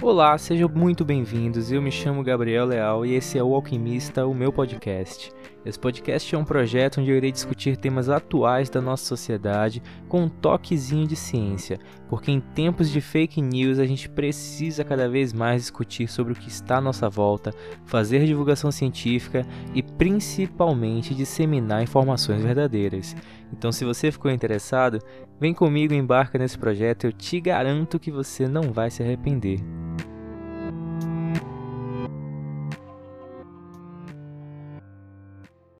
Olá, sejam muito bem-vindos. Eu me chamo Gabriel Leal e esse é o Alquimista, o meu podcast. Esse podcast é um projeto onde eu irei discutir temas atuais da nossa sociedade com um toquezinho de ciência, porque em tempos de fake news a gente precisa cada vez mais discutir sobre o que está à nossa volta, fazer divulgação científica e principalmente disseminar informações verdadeiras. Então, se você ficou interessado, vem comigo e embarca nesse projeto, eu te garanto que você não vai se arrepender.